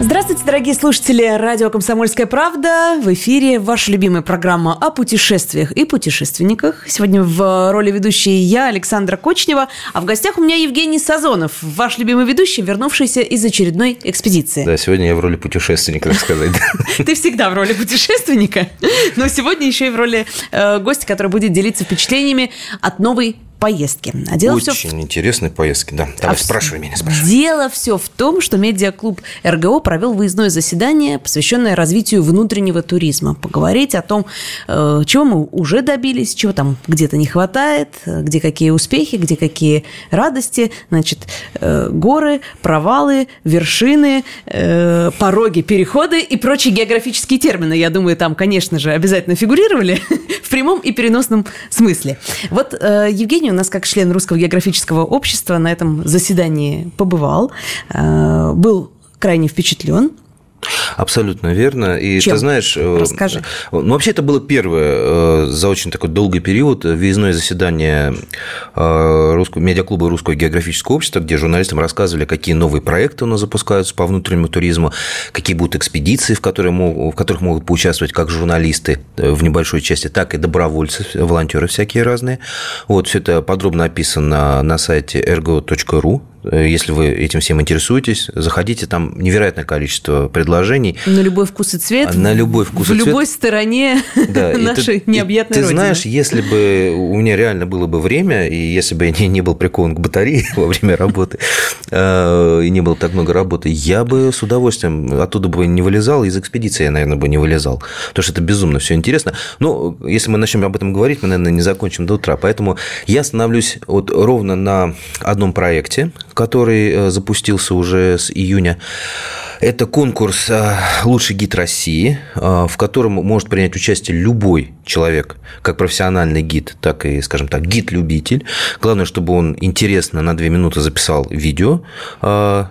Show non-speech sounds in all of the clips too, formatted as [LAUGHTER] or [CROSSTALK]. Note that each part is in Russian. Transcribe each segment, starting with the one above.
Здравствуйте, дорогие слушатели радио «Комсомольская правда». В эфире ваша любимая программа о путешествиях и путешественниках. Сегодня в роли ведущей я, Александра Кочнева, а в гостях у меня Евгений Сазонов, ваш любимый ведущий, вернувшийся из очередной экспедиции. Да, сегодня я в роли путешественника, так сказать. [LAUGHS] Ты всегда в роли путешественника, но сегодня еще и в роли э, гостя, который будет делиться впечатлениями от новой поездки. А дело Очень все... интересные поездки, да. Давай, а спрашивай меня, спрашивай. Дело все в том, что медиаклуб РГО провел выездное заседание, посвященное развитию внутреннего туризма. Поговорить о том, э, чего мы уже добились, чего там где-то не хватает, где какие успехи, где какие радости. Значит, э, горы, провалы, вершины, э, пороги, переходы и прочие географические термины. Я думаю, там, конечно же, обязательно фигурировали [LAUGHS] в прямом и переносном смысле. Вот Евгений у нас как член Русского географического общества на этом заседании побывал, э, был крайне впечатлен Абсолютно верно. И Чем? ты знаешь... Э, Расскажи. Ну, вообще, это было первое э, за очень такой долгий период въездное заседание э, русского, медиаклуба Русского географического общества, где журналистам рассказывали, какие новые проекты у нас запускаются по внутреннему туризму, какие будут экспедиции, в, которые, в которых могут поучаствовать как журналисты в небольшой части, так и добровольцы, волонтеры всякие разные. Вот, все это подробно описано на сайте rgo.ru, Э, если вы этим всем интересуетесь, заходите, там невероятное количество предложений. На любой вкус и цвет. На любой вкус и цвет. В любой стороне [LAUGHS] да, нашей ты, необъятной Ты родины. знаешь, если бы у меня реально было бы время, и если бы я не, не был прикован к батарее [LAUGHS] во время работы, э, и не было так много работы, я бы с удовольствием оттуда бы не вылезал, из экспедиции я, наверное, бы не вылезал, потому что это безумно все интересно. Но если мы начнем об этом говорить, мы, наверное, не закончим до утра. Поэтому я становлюсь вот ровно на одном проекте, который э, запустился уже с июня. Это конкурс э, «Лучший гид России», э, в котором может принять участие любой человек, как профессиональный гид, так и, скажем так, гид-любитель. Главное, чтобы он интересно на две минуты записал видео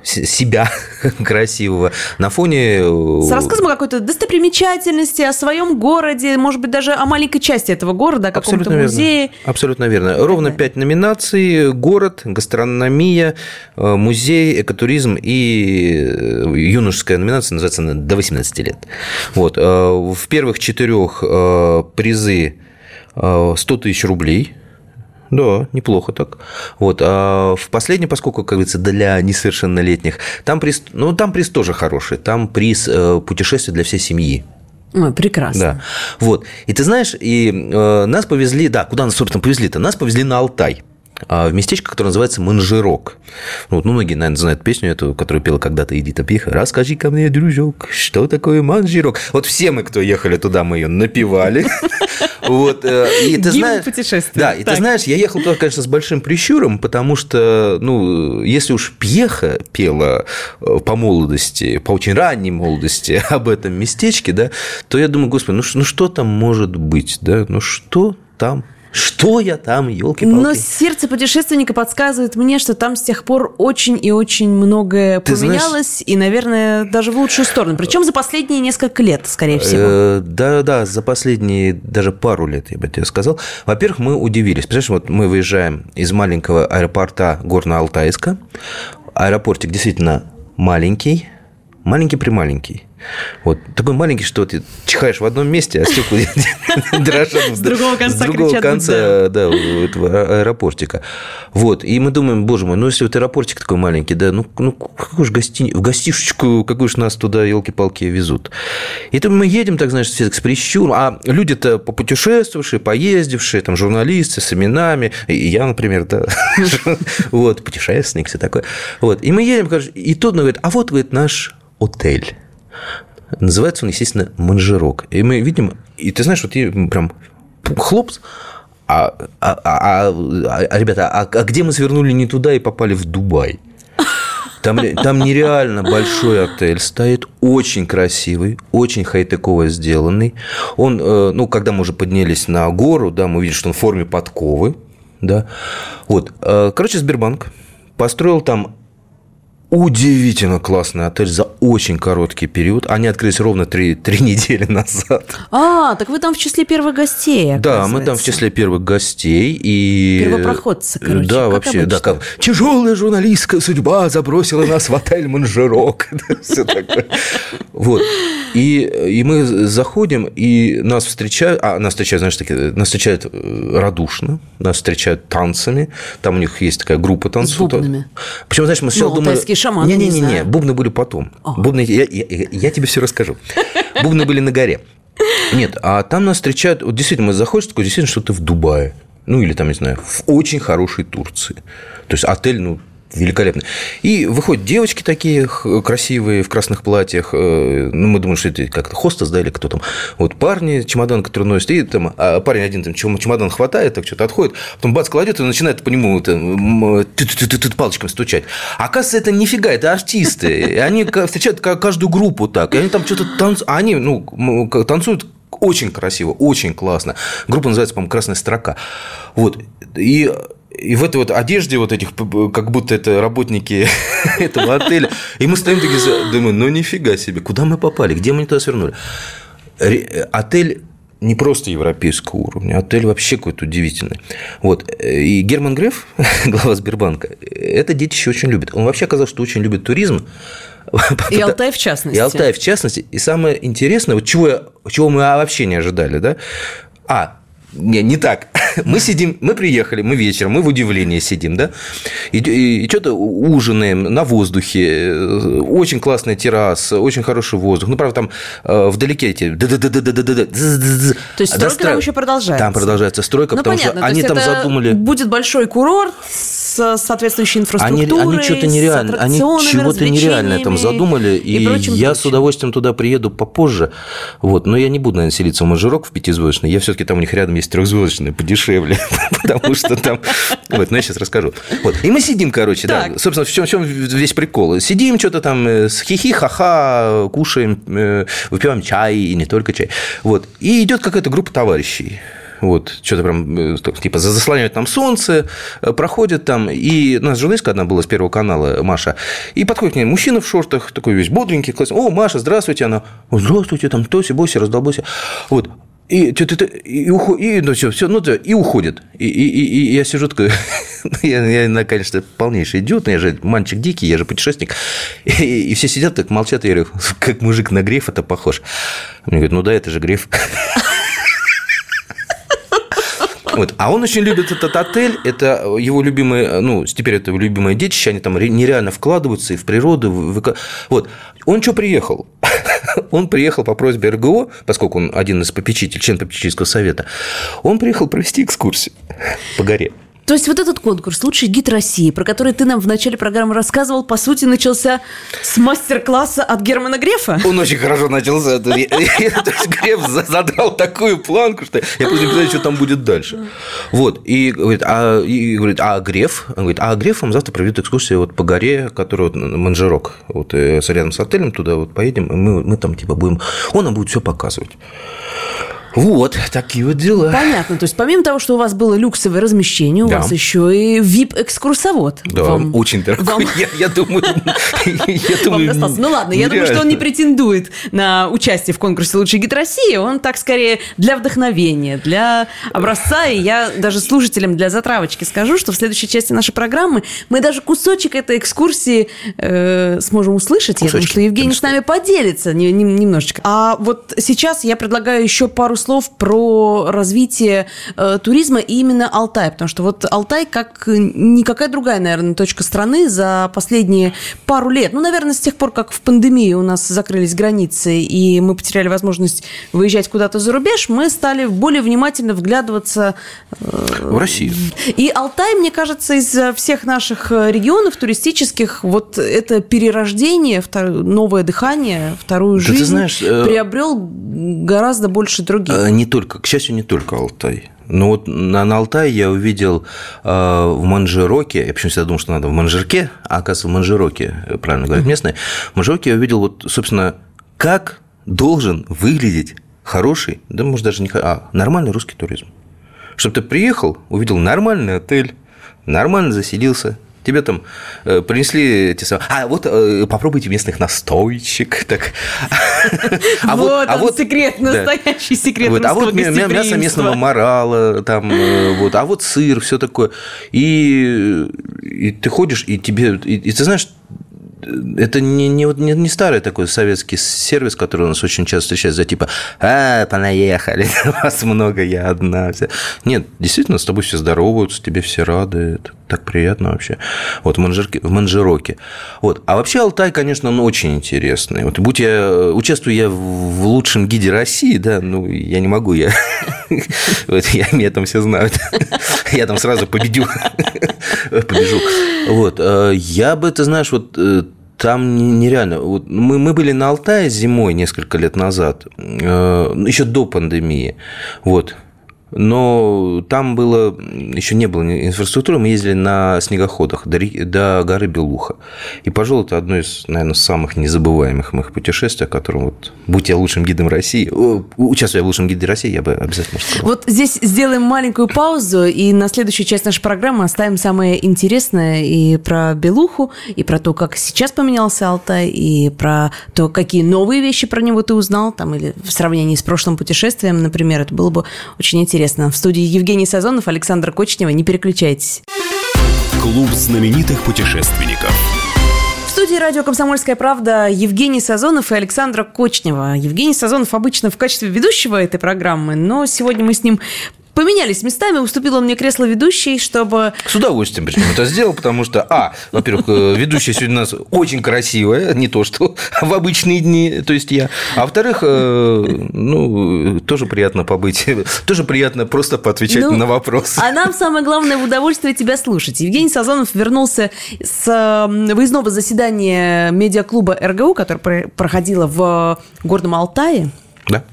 себя [LAUGHS] красивого на фоне... С рассказом о какой-то достопримечательности, о своем городе, может быть, даже о маленькой части этого города, о каком-то музее. Верно. Абсолютно верно. Ровно пять номинаций. Город, гастрономия, музей, экотуризм и юношеская номинация называется «До 18 лет». Вот. Э, в первых четырех э, призы 100 э, тысяч рублей – да, неплохо так. Вот. А в последнем, поскольку, как говорится, для несовершеннолетних, там приз, ну, там приз тоже хороший. Там приз путешествия для всей семьи. Ой, прекрасно. Да. Вот. И ты знаешь, и э, нас повезли, да, куда нас, собственно, повезли-то? Нас повезли на Алтай. А, в местечко, которое называется Манжирок. Вот, ну, многие, наверное, знают песню эту, которую пела когда-то Эдита Пиха. «Расскажи ко мне, дружок, что такое Манжирок?» Вот все мы, кто ехали туда, мы ее напевали. [LAUGHS] Вот, э, и ты знаешь, да, и ты знаешь, я ехал туда, конечно, с большим прищуром, потому что, ну, если уж Пьеха пела э, по молодости, по очень ранней молодости [LAUGHS] об этом местечке, да, то я думаю, господи, ну, ну что там может быть, да, ну что там что я там, елки палки Но сердце путешественника подсказывает мне, что там с тех пор очень и очень многое Ты поменялось, знаешь... и, наверное, даже в лучшую сторону. Причем за последние несколько лет, скорее всего. Э, да, да, за последние даже пару лет, я бы тебе сказал. Во-первых, мы удивились. Представляешь, вот мы выезжаем из маленького аэропорта Горно-Алтайска. Аэропортик действительно маленький, маленький-прималенький. Вот такой маленький, что ты чихаешь в одном месте, а стекла [LAUGHS] дрожат с другого конца, с другого конца да, этого аэропортика. Вот, и мы думаем, боже мой, ну если вот аэропортик такой маленький, да, ну, ну какую же гости... в гостишечку, какую же нас туда, елки-палки, везут. И то мы едем, так, знаешь, с прищуром, а люди-то попутешествовавшие, поездившие, там, журналисты с именами, и я, например, да, [LAUGHS] вот, путешественник, все такое. Вот, и мы едем, и тот говорит, а вот, говорит, наш отель. Называется он, естественно, манжирок. И мы видим, и ты знаешь, вот прям хлопс, а, а, а, а ребята, а, а где мы свернули не туда и попали в Дубай? Там, там нереально большой отель стоит, очень красивый, очень хай-теково сделанный. Он, э, ну, когда мы уже поднялись на гору, да, мы видим, что он в форме подковы, да. Вот, э, короче, Сбербанк построил там Удивительно классный отель за очень короткий период. Они открылись ровно три, три [LAUGHS] недели назад. А, так вы там в числе первых гостей, Да, мы там в числе первых гостей. И... Первопроходцы, короче. Да, вообще, обычно. да, как тяжелая журналистская судьба забросила нас в отель Манжерок. [LAUGHS] Все такое. Вот. И, и мы заходим, и нас встречают, а нас встречают, знаешь, такие, нас встречают э, радушно, нас встречают танцами, там у них есть такая группа танцует. С бубнами. Почему, знаешь, мы сначала Ну, думали... шаманы, не Не-не-не, знаю. бубны были потом. Бубны, я, я- я тебе все расскажу. Бубны были на горе. Нет, а там нас встречают, вот действительно, мы заходишь, такой, действительно, что ты в Дубае. Ну, или там, не знаю, в очень хорошей Турции. То есть, отель, ну, великолепный. И выходят девочки такие красивые в красных платьях. э, Ну, мы думаем, что это как-то хостес, да, или кто там. Вот парни, чемодан, который носит, и там а парень один там чем- чемодан хватает, так что-то отходит, потом бац, кладет и начинает по нему вот, м, тю-тю-тю-тю палочками стучать. Оказывается, это нифига, это артисты. И они встречают ка- каждую группу так. И они там что-то танцуют. А они, ну, танцуют очень красиво, очень классно. Группа называется, по-моему, «Красная строка». Вот. И и в этой вот одежде вот этих, как будто это работники [LAUGHS] этого отеля. И мы стоим такие, думаем, ну нифига себе, куда мы попали, где мы не туда свернули. Ре- Отель не просто европейского уровня, отель вообще какой-то удивительный. Вот. И Герман Греф, [LAUGHS] глава Сбербанка, это детище очень любит. Он вообще оказалось, что очень любит туризм. [LAUGHS] И Алтай в частности. И Алтай в частности. И самое интересное, вот чего, я- чего мы вообще не ожидали, да? А, не, не так. [LAUGHS] Мы сидим, мы приехали, мы вечером, мы в удивлении сидим, да? И, и, что-то ужинаем на воздухе. э, Очень классная терраса, очень хороший воздух. Ну, правда, там э, вдалеке эти... То есть стройка там еще продолжается? Там продолжается стройка, Ну, потому понятно, что то они там задумали... будет большой курорт с соответствующей Они, инфраструктурой, они что-то с нереально, они чего-то нереальное там задумали, и, прочим, я с прочим. удовольствием туда приеду попозже. Вот, но я не буду, наверное, селиться в Манжирок в пятизвездочный. Я все-таки там у них рядом есть трехзвездочный, подешевле, [LAUGHS] потому что там. Вот, но я сейчас расскажу. Вот. И мы сидим, короче, да. Собственно, в чем, в чем весь прикол? Сидим, что-то там э, хихи, ха-ха, кушаем, э, выпиваем чай, и не только чай. Вот. И идет какая-то группа товарищей. Вот, что-то прям, э, типа, за- заслоняют там солнце, проходят там, и у нас журналистка одна была с Первого канала, Маша, и подходит к ней мужчина в шортах, такой весь бодренький, классный, о, Маша, здравствуйте, она, «О, здравствуйте, там, тоси, боси, раздолбоси, вот, и, тю- тю- тю- и, ухо- и, ну, все, все, ну, и уходит. И, и, и- и я сижу такой, [LAUGHS] я, я, конечно, полнейший идиот, но я же мальчик дикий, я же путешественник. И, и все сидят так, молчат, и я говорю, [LAUGHS] как мужик на греф это похож. Мне говорят, ну да, это же греф. [LAUGHS] Вот. А он очень любит этот отель, это его любимое, ну, теперь это любимое детище, они там ре- нереально вкладываются и в природу. в- Вот. Он что приехал? [LAUGHS] Он приехал по просьбе РГО, поскольку он один из попечителей, член попечительского совета, он приехал провести экскурсию [LAUGHS] по горе. То есть вот этот конкурс «Лучший гид России», про который ты нам в начале программы рассказывал, по сути, начался с мастер-класса от Германа Грефа? Он очень хорошо начался. То есть Греф за- задрал такую планку, что я просто не представляю, что там будет дальше. Вот. И говорит, а, и говорит, а Греф? Он говорит, а Греф вам завтра проведет экскурсию вот по горе, которая вот Манжерок. Вот э, рядом с отелем туда вот поедем, и мы там типа будем... Он нам будет все показывать. Вот, такие вот дела. Понятно. То есть помимо того, что у вас было люксовое размещение, у Да. вас еще и VIP-экскурсовод. Да, Вам- очень дорогой. вам- [LAUGHS] Я, я думаю. [LAUGHS] Ну ладно, я думаю, что он не претендует на участие в конкурсе «Лучший гид России». Он так скорее для вдохновения, для образца. И я даже слушателям для затравочки скажу, что в следующей части нашей программы мы даже кусочек этой экскурсии э, сможем услышать. Я думаю, что Евгений с нами поделится не- не- немножечко. А вот сейчас я предлагаю еще пару слов про развитие э, туризма и именно Алтай, потому что вот Алтай, как никакая другая, наверное, точка страны за последние пару лет, ну, наверное, с тех пор, как в пандемии у нас закрылись границы и мы потеряли возможность выезжать куда-то за рубеж, мы стали более внимательно вглядываться В Россию. и Алтай, мне кажется, из э, всех наших э, регионов туристических, вот это перерождение, новое дыхание, вторую Да жизнь знаешь, э, приобрел гораздо больше других. Э, не только, к счастью, не только Алтай. Но вот на, на Алтае я увидел э, в Манжироке, я почему всегда думал, что надо в Манжирке, а оказывается в Манжироке, правильно говорят местные, в Манжироке я увидел вот, собственно, как должен выглядеть хороший, да, может, даже не а нормальный русский туризм. Чтобы ты приехал, увидел нормальный отель, нормально заселился, тебе там э, принесли эти самые... А вот э, попробуйте местных настойчик. [LAUGHS] Так. А вот, а вот секрет, настоящий секрет вот, А вот мясо местного морала, там, э, вот, а вот сыр, все такое. И, и ты ходишь, и тебе... И, и ты знаешь, это не, не, не, не старый такой советский сервис, который у нас очень часто встречается, типа, а, понаехали, [LAUGHS] вас много, я одна. Нет, действительно, с тобой все здороваются, тебе все рады, это так приятно вообще. Вот в, Манжирке, в Манжироке. Вот. А вообще Алтай, конечно, он очень интересный. Вот будь я, участвую я в лучшем гиде России, да, ну, я не могу, я, [LAUGHS] вот, я меня там все знают. [LAUGHS] Я там сразу победю, побежу. Вот. Э, я бы, ты знаешь, вот э, там нереально. Вот мы, мы были на Алтае зимой несколько лет назад, э, еще до пандемии. Вот но там было, еще не было инфраструктуры, мы ездили на снегоходах до, до горы Белуха. И, пожалуй, это одно из, наверное, самых незабываемых моих путешествий, о котором вот, будь я лучшим гидом России, участвуя в лучшем гиде России, я бы обязательно сказал. Вот здесь сделаем маленькую паузу, и на следующую часть нашей программы оставим самое интересное и про Белуху, и про то, как сейчас поменялся Алтай, и про то, какие новые вещи про него ты узнал, там, или в сравнении с прошлым путешествием, например, это было бы очень интересно интересно. В студии Евгений Сазонов, Александр Кочнева. Не переключайтесь. Клуб знаменитых путешественников. В студии радио «Комсомольская правда» Евгений Сазонов и Александра Кочнева. Евгений Сазонов обычно в качестве ведущего этой программы, но сегодня мы с ним поменялись местами, уступил он мне кресло ведущей, чтобы... С удовольствием причем это сделал, потому что, а, во-первых, э, ведущая сегодня у нас очень красивая, не то, что [LAUGHS] в обычные дни, то есть я. А во-вторых, э, ну, тоже приятно побыть, тоже приятно просто поотвечать ну, на вопросы. А нам самое главное в удовольствие тебя слушать. Евгений Сазонов вернулся с выездного заседания медиаклуба РГУ, которое проходило в горном Алтае. Да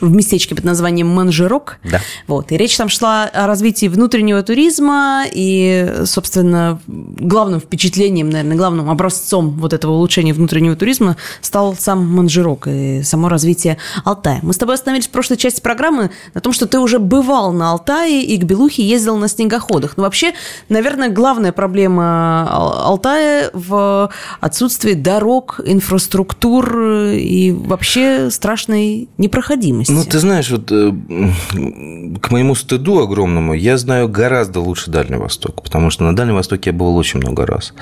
в местечке под названием Манжирок. Да. Вот. И речь там шла о развитии внутреннего туризма, и, собственно, главным впечатлением, наверное, главным образцом вот этого улучшения внутреннего туризма стал сам Манжирок и само развитие Алтая. Мы с тобой остановились в прошлой части программы на том, что ты уже бывал на Алтае и к Белухе ездил на снегоходах. Но вообще, наверное, главная проблема Алтая в отсутствии дорог, инфраструктур и вообще страшной непроходимости ну, ты знаешь, вот э, к моему стыду огромному я знаю гораздо лучше Дальний Восток, потому что на Дальнем Востоке я был очень много раз.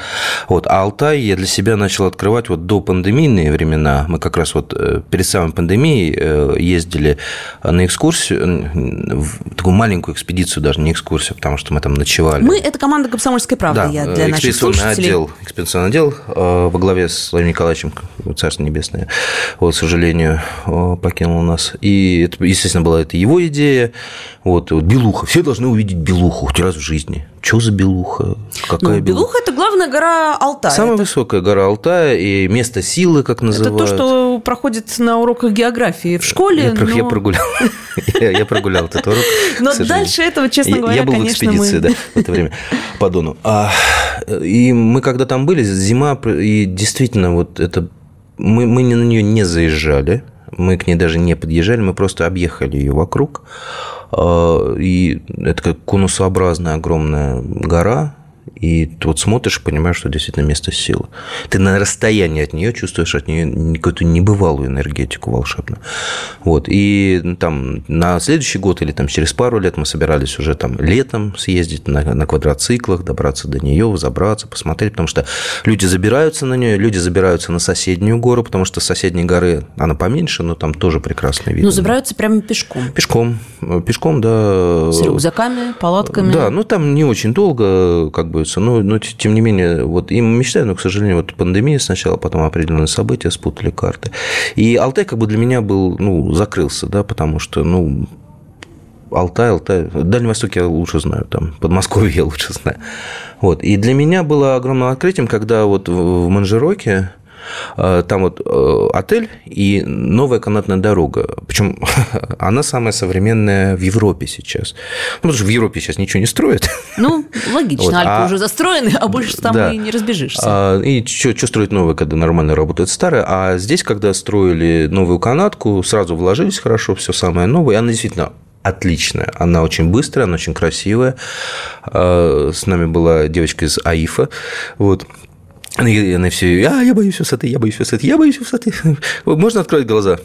Вот, а Алтай я для себя начал открывать вот до пандемийные времена. Мы как раз вот э, перед самой пандемией э, ездили на экскурсию, в такую маленькую экспедицию даже, не экскурсию, потому что мы там ночевали. Мы – это команда «Комсомольской правды», да, я для наших слушателей. отдел, экспедиционный отдел во главе с Владимиром Николаевичем, Царство Небесное, вот, к сожалению, покинул нас. И это, естественно, была это его идея. Вот, вот Белуха. Все должны увидеть Белуху хоть раз в жизни. Что за Белуха? Какая ну, Белуха? это главная гора Алтая. Самая это... высокая гора Алтая и место силы, как называют. Это то, что проходит на уроках географии в школе. Я, но... [LAUGHS] я прогулял. Я прогулял этот урок. Но дальше этого, честно говоря, Я был в экспедиции, да, в это время по Дону. А, и мы когда там были, зима, и действительно вот это мы, мы на нее не заезжали, мы к ней даже не подъезжали, мы просто объехали ее вокруг. А, и это как конусообразная огромная гора, и ты вот смотришь и понимаешь, что действительно место силы. Ты на расстоянии от нее чувствуешь от нее какую-то небывалую энергетику волшебную. Вот. И там на следующий год или там через пару лет мы собирались уже там летом съездить на, на квадроциклах, добраться до нее, забраться, посмотреть, потому что люди забираются на нее, люди забираются на соседнюю гору, потому что соседней горы она поменьше, но там тоже прекрасный вид. Ну, забираются прямо пешком. Пешком. Пешком, да. С рюкзаками, палатками. Да, ну там не очень долго, как бы требуется. Но, но тем не менее, вот им мечтаю, но, к сожалению, вот пандемия сначала, потом определенные события спутали карты. И Алтай как бы для меня был, ну, закрылся, да, потому что, ну, Алтай, Алтай. Дальний Восток я лучше знаю, там, Подмосковье я лучше знаю. Вот. И для меня было огромным открытием, когда вот в Манжироке Э, там вот э, отель и новая канатная дорога. Причем [LAUGHS] она самая современная в Европе сейчас. Ну, потому что в Европе сейчас ничего не строят. Ну, [LAUGHS] логично, Вот, Альпы а- уже застроены, а больше там Да. и не разбежишься. А, И что строить новое, когда нормально работает старое. А здесь, когда строили новую канатку, сразу вложились хорошо, все самое новое. И она действительно отличная. Она очень быстрая, она очень красивая. А, С нами была девочка из АИФа. Вот. Она все, а, я боюсь высоты, я боюсь высоты, я боюсь высоты. [LAUGHS] Можно открыть глаза?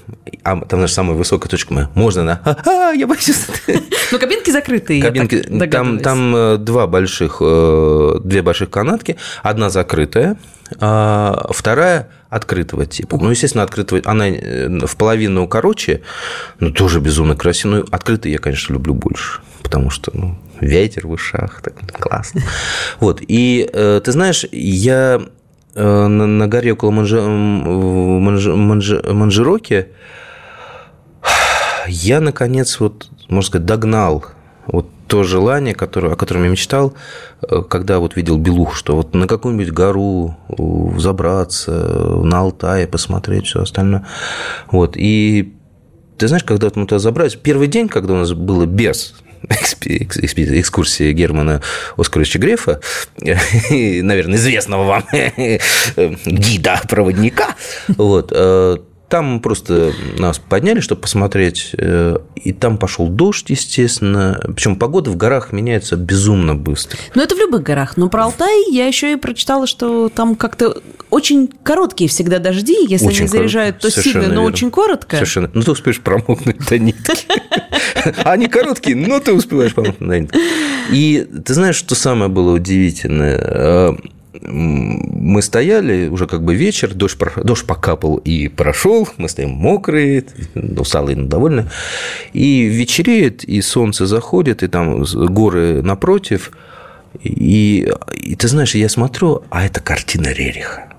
А там наша самая высокая точка моя. Можно, она, а, а, я боюсь высоты. [LAUGHS] Но кабинки закрытые, Кабинки, там, там э, два больших, э, две больших канатки, одна закрытая, а вторая открытого типа. Ну, естественно, открытого, она э, в половину короче, но тоже безумно красиво. Ну, открытый я, конечно, люблю больше, потому что, ну, ветер в ушах, так классно. [LAUGHS] Вот, и ты знаешь, я на, на горе около Манжи- Манжироки я, наконец, вот, можно сказать, догнал вот то желание, которое, о котором я мечтал, э, когда вот видел Белух, что вот на какую-нибудь гору э, забраться, на Алтае посмотреть, все остальное. Вот, и ты знаешь, когда мы туда забрались, первый день, когда у нас было без экскурсии Германа Оскаровича Грефа, [LAUGHS] наверное, известного вам гида-проводника, вот, э, там просто нас подняли, чтобы посмотреть, э, и там пошел дождь, естественно. Причем погода в горах меняется безумно быстро. Ну, это в любых горах. Но про Алтай я еще и прочитала, что там как-то очень короткие всегда дожди, если Очень они заряжают, то. Совершенно сильно, но верно. очень коротко. Совершенно. Ну, ты успеешь промокнуть до нитки. [LAUGHS] Они короткие, но ты успеваешь промокнуть до нитки. И ты знаешь, что самое было удивительное? Мы стояли, уже как бы вечер, дождь, дождь покапал и прошел, мы стоим мокрые, усталые, но довольны. И вечереет, и солнце заходит, и там горы напротив. И, и ты знаешь, я смотрю, а это картина Рериха.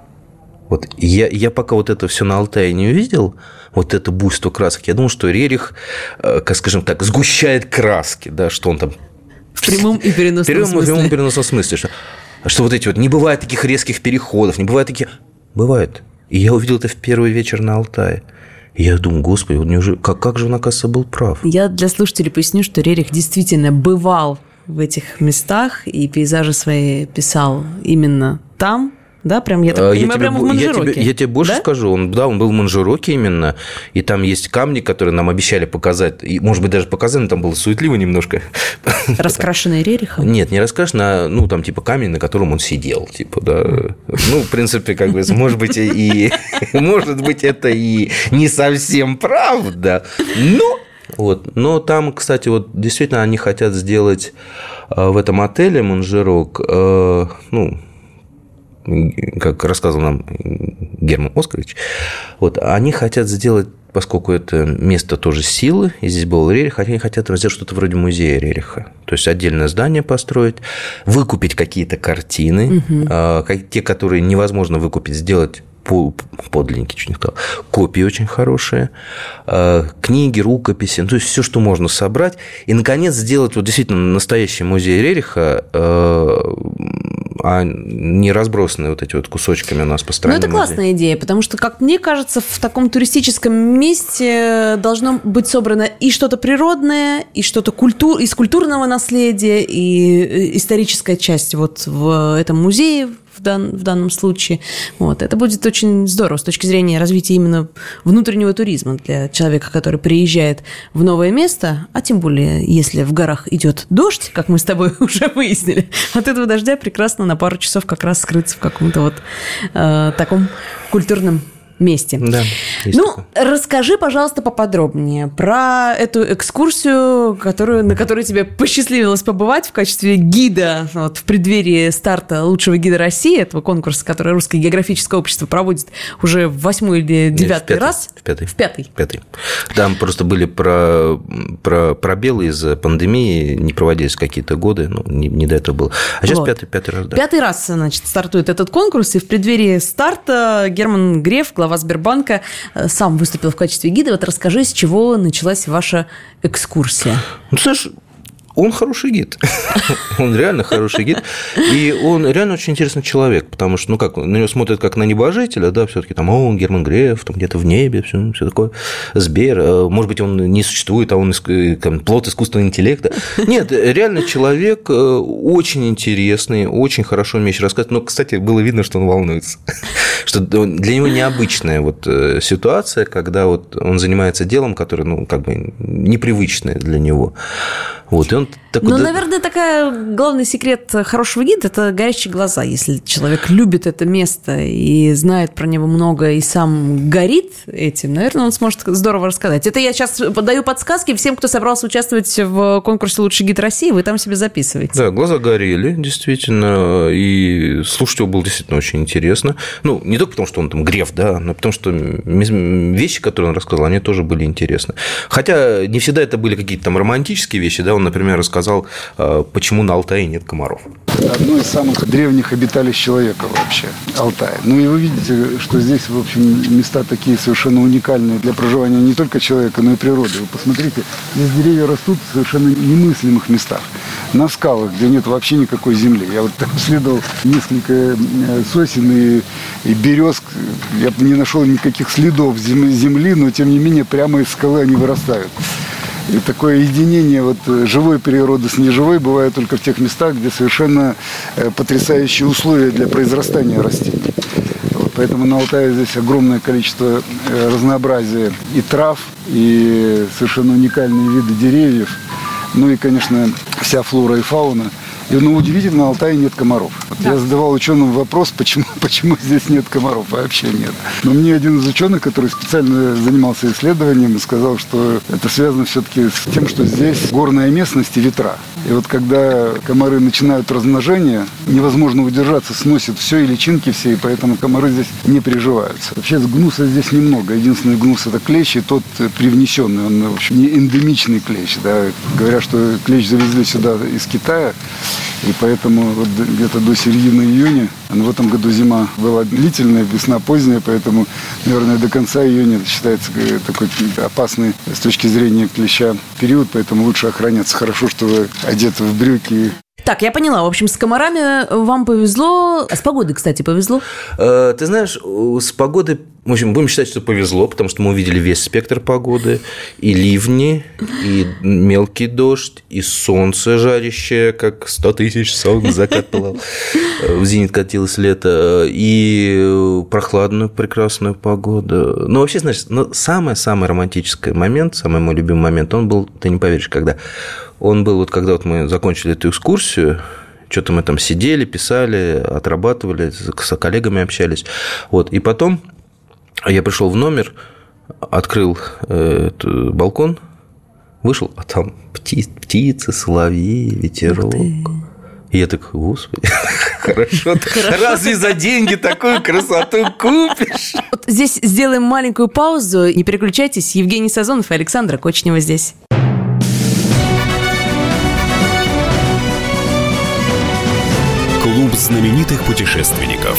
Вот я, я пока вот это все на Алтае не увидел, вот это буйство красок, я думал, что Рерих, э, как скажем так, сгущает краски, да, что он там В прямом и переносном в прямом и смысле. прямом переносном смысле, что, что вот эти вот, не бывает таких резких переходов, не бывает таких... Бывает. И я увидел это в первый вечер на Алтае. И я думаю, господи, вот неужели, как, как же он, оказывается, был прав? Я для слушателей поясню, что Рерих действительно бывал в этих местах и пейзажи свои писал именно там, да, прям я так А, понимаю, прямо в я, тебе, я тебе больше Да? скажу, он, да, он был в Манжироке именно, и там есть камни, которые нам обещали показать, и, может быть, даже показали, но там было суетливо немножко. Раскрашенный Рерихом. Нет, не расскажешь на, ну, там, типа, камень, на котором он сидел, типа, да. Ну, в принципе, как бы, может быть, и, может быть, это и не совсем правда, но вот. Но там, кстати, вот действительно они хотят сделать э, в этом отеле Монжерок, э, ну, как рассказывал нам Герман Оскарович, вот, они хотят сделать, поскольку это место тоже силы, и здесь был Рерих, они хотят сделать что-то вроде музея Рериха. То есть отдельное здание построить, выкупить какие-то картины, а, как- те, которые невозможно выкупить, сделать по- подлинники, чуть не сказал, копии очень хорошие, а, книги, рукописи, ну, то есть все, что можно собрать, и, наконец, сделать вот действительно настоящий музей Рериха, э, а не разбросанные вот эти вот кусочками у нас по Ну, стране. это музеи. классная идея, потому что, как мне кажется, в таком туристическом месте должно быть собрано и что-то природное, и что-то культур... из культурного наследия, и э, историческая часть вот в этом музее в, дан- в данном случае. Вот. Это будет очень здорово с точки зрения развития именно внутреннего туризма для человека, который приезжает в новое место, а тем более, если в горах идет дождь, как мы с тобой [LAUGHS] уже выяснили, от этого дождя прекрасно на пару часов как раз скрыться в каком-то вот э, таком культурном месте. Да, ну, такое. расскажи, пожалуйста, поподробнее про эту экскурсию, которую, на которой тебе посчастливилось побывать в качестве гида вот, в преддверии старта лучшего гида России, этого конкурса, который Русское географическое общество проводит уже в восьмой или Нет, в девятый пятый, раз. В пятый. В пятый. Пятый. Там просто были про, про пробелы из-за пандемии, не проводились какие-то годы, ну, не, не до этого было. А сейчас Вот. пятый, пятый раз, да. Пятый раз, значит, стартует этот конкурс, и в преддверии старта Герман Греф, глава Сбербанка, э, сам выступил в качестве гида. Вот расскажи, с чего началась ваша экскурсия. Ну, знаешь, он хороший гид. [LAUGHS] он реально хороший гид. И он реально очень интересный человек, потому что, ну как, на него смотрят как на небожителя, да, все таки там, о, Герман Греф, там где-то в небе, все, все такое, Сбер, э, может быть, он не существует, а он там, плод искусственного интеллекта. [LAUGHS] Нет, реально человек э, очень интересный, очень хорошо умеющий рассказывать, но, кстати, было видно, что он волнуется, что для него необычная вот э, ситуация, когда вот он занимается делом, которое, ну, как бы непривычное для него. Вот, и он такой, ну, да... наверное, такая главный секрет хорошего гида – это горящие глаза. Если человек любит это место и знает про него много и сам горит этим, наверное, он сможет здорово рассказать. Это я сейчас подаю подсказки всем, кто собрался участвовать в конкурсе «Лучший гид России», вы там себе записываете. Да, глаза горели, действительно, и слушать его было действительно очень интересно. Ну, не только потому, что он там греф, да, но потому что вещи, которые он рассказал, они тоже были интересны. Хотя не всегда это были какие-то там романтические вещи, да, он, например, рассказал, э, почему на Алтае нет комаров. Одно из самых древних обиталищ человека вообще, Алтай. Ну и вы видите, что здесь, в общем, места такие совершенно уникальные для проживания не только человека, но и природы. Вы посмотрите, здесь деревья растут в совершенно немыслимых местах. На скалах, где нет вообще никакой земли. Я вот там следовал несколько э, сосен и, и берез. Я не нашел никаких следов земли, но тем не менее прямо из скалы они вырастают. И такое единение вот э, живой природы с неживой бывает только в тех местах, где совершенно э, потрясающие условия для произрастания растений. Вот, поэтому на Алтае здесь огромное количество э, разнообразия и трав, и совершенно уникальные виды деревьев. Ну и, конечно, вся флора и фауна – и, ну, удивительно, на Алтае нет комаров. Вот да. Я задавал ученым вопрос, почему, [LAUGHS] почему здесь нет комаров, вообще нет. Но мне один из ученых, который специально занимался исследованием, сказал, что это связано все-таки с тем, что здесь горная местность и ветра. И вот когда комары начинают размножение, невозможно удержаться, сносит все и личинки все, и поэтому комары здесь не приживаются. Вообще гнуса здесь немного. Единственный гнус это клещ, и тот привнесенный, он, в общем, не эндемичный клещ. Да. Говорят, что клещ завезли сюда из Китая, и поэтому вот где-то до середины июня, в этом году зима была длительная, весна поздняя, поэтому, наверное, до конца июня считается такой опасный с точки зрения клеща период, поэтому лучше охраняться. Хорошо, что вы одеты в брюки так, я поняла. В общем, с комарами вам повезло. А с погодой, кстати, повезло? Э, ты знаешь, с погодой, в общем, будем считать, что повезло, потому что мы увидели весь спектр погоды. И ливни, и мелкий дождь, и солнце жарящее, как 100 тысяч солнц закат пылал. Э, в зенит катилось лето. И прохладную, прекрасную погоду. Ну, вообще, знаешь, ну, самый-самый романтический момент, самый мой любимый момент, он был, ты не поверишь, когда он был вот когда вот мы закончили эту экскурсию, что-то мы там сидели, писали, отрабатывали, с коллегами общались. Вот. И потом я пришел в номер, открыл э, балкон, вышел, а там птиц, птицы, соловьи, ветерок. И я так, господи, [LAUGHS] [LAUGHS] хорошо, разве за деньги такую красоту купишь? Вот здесь сделаем маленькую паузу, не переключайтесь. Евгений Сазонов и Александра Кочнева здесь. Клуб знаменитых путешественников.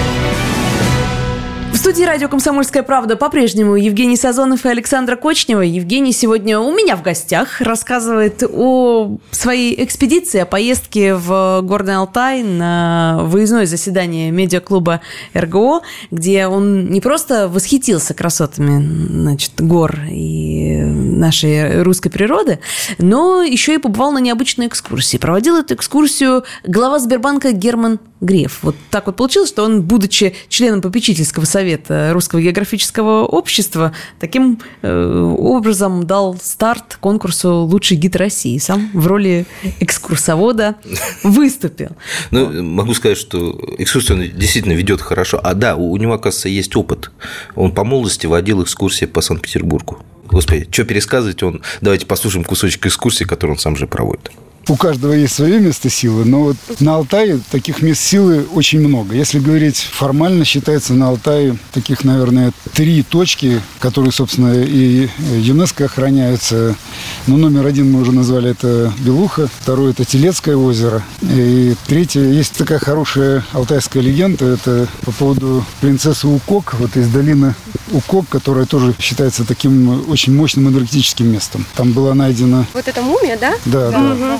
студии радио «Комсомольская правда» по-прежнему Евгений Сазонов и Александра Кочнева. Евгений сегодня у меня в гостях рассказывает о своей экспедиции, о поездке в Горный Алтай на выездное заседание медиаклуба РГО, где он не просто восхитился красотами значит, гор и нашей русской природы, но еще и побывал на необычной экскурсии. Проводил эту экскурсию глава Сбербанка Герман Греф. Вот так вот получилось, что он, будучи членом попечительского совета Русского географического общества, таким э, образом дал старт конкурсу «Лучший гид России». Сам в роли экскурсовода [LAUGHS] выступил. Ну, могу сказать, что экскурсию он действительно ведет хорошо. А да, у него, оказывается, есть опыт. Он по молодости водил экскурсии по Санкт-Петербургу. Господи, что пересказывать он? Давайте послушаем кусочек экскурсии, который он сам же проводит у каждого есть свое место силы, но вот на Алтае таких мест силы очень много. Если говорить формально, считается на Алтае таких, наверное, три точки, которые, собственно, и ЮНЕСКО охраняются, Но номер один мы уже назвали это Белуха, второй это Телецкое озеро. И третье, есть такая хорошая алтайская легенда, это по поводу принцессы Укок, вот из долины Укок, которая тоже считается таким очень мощным энергетическим местом. Там была найдена... Вот эта мумия, да? Да, да. да.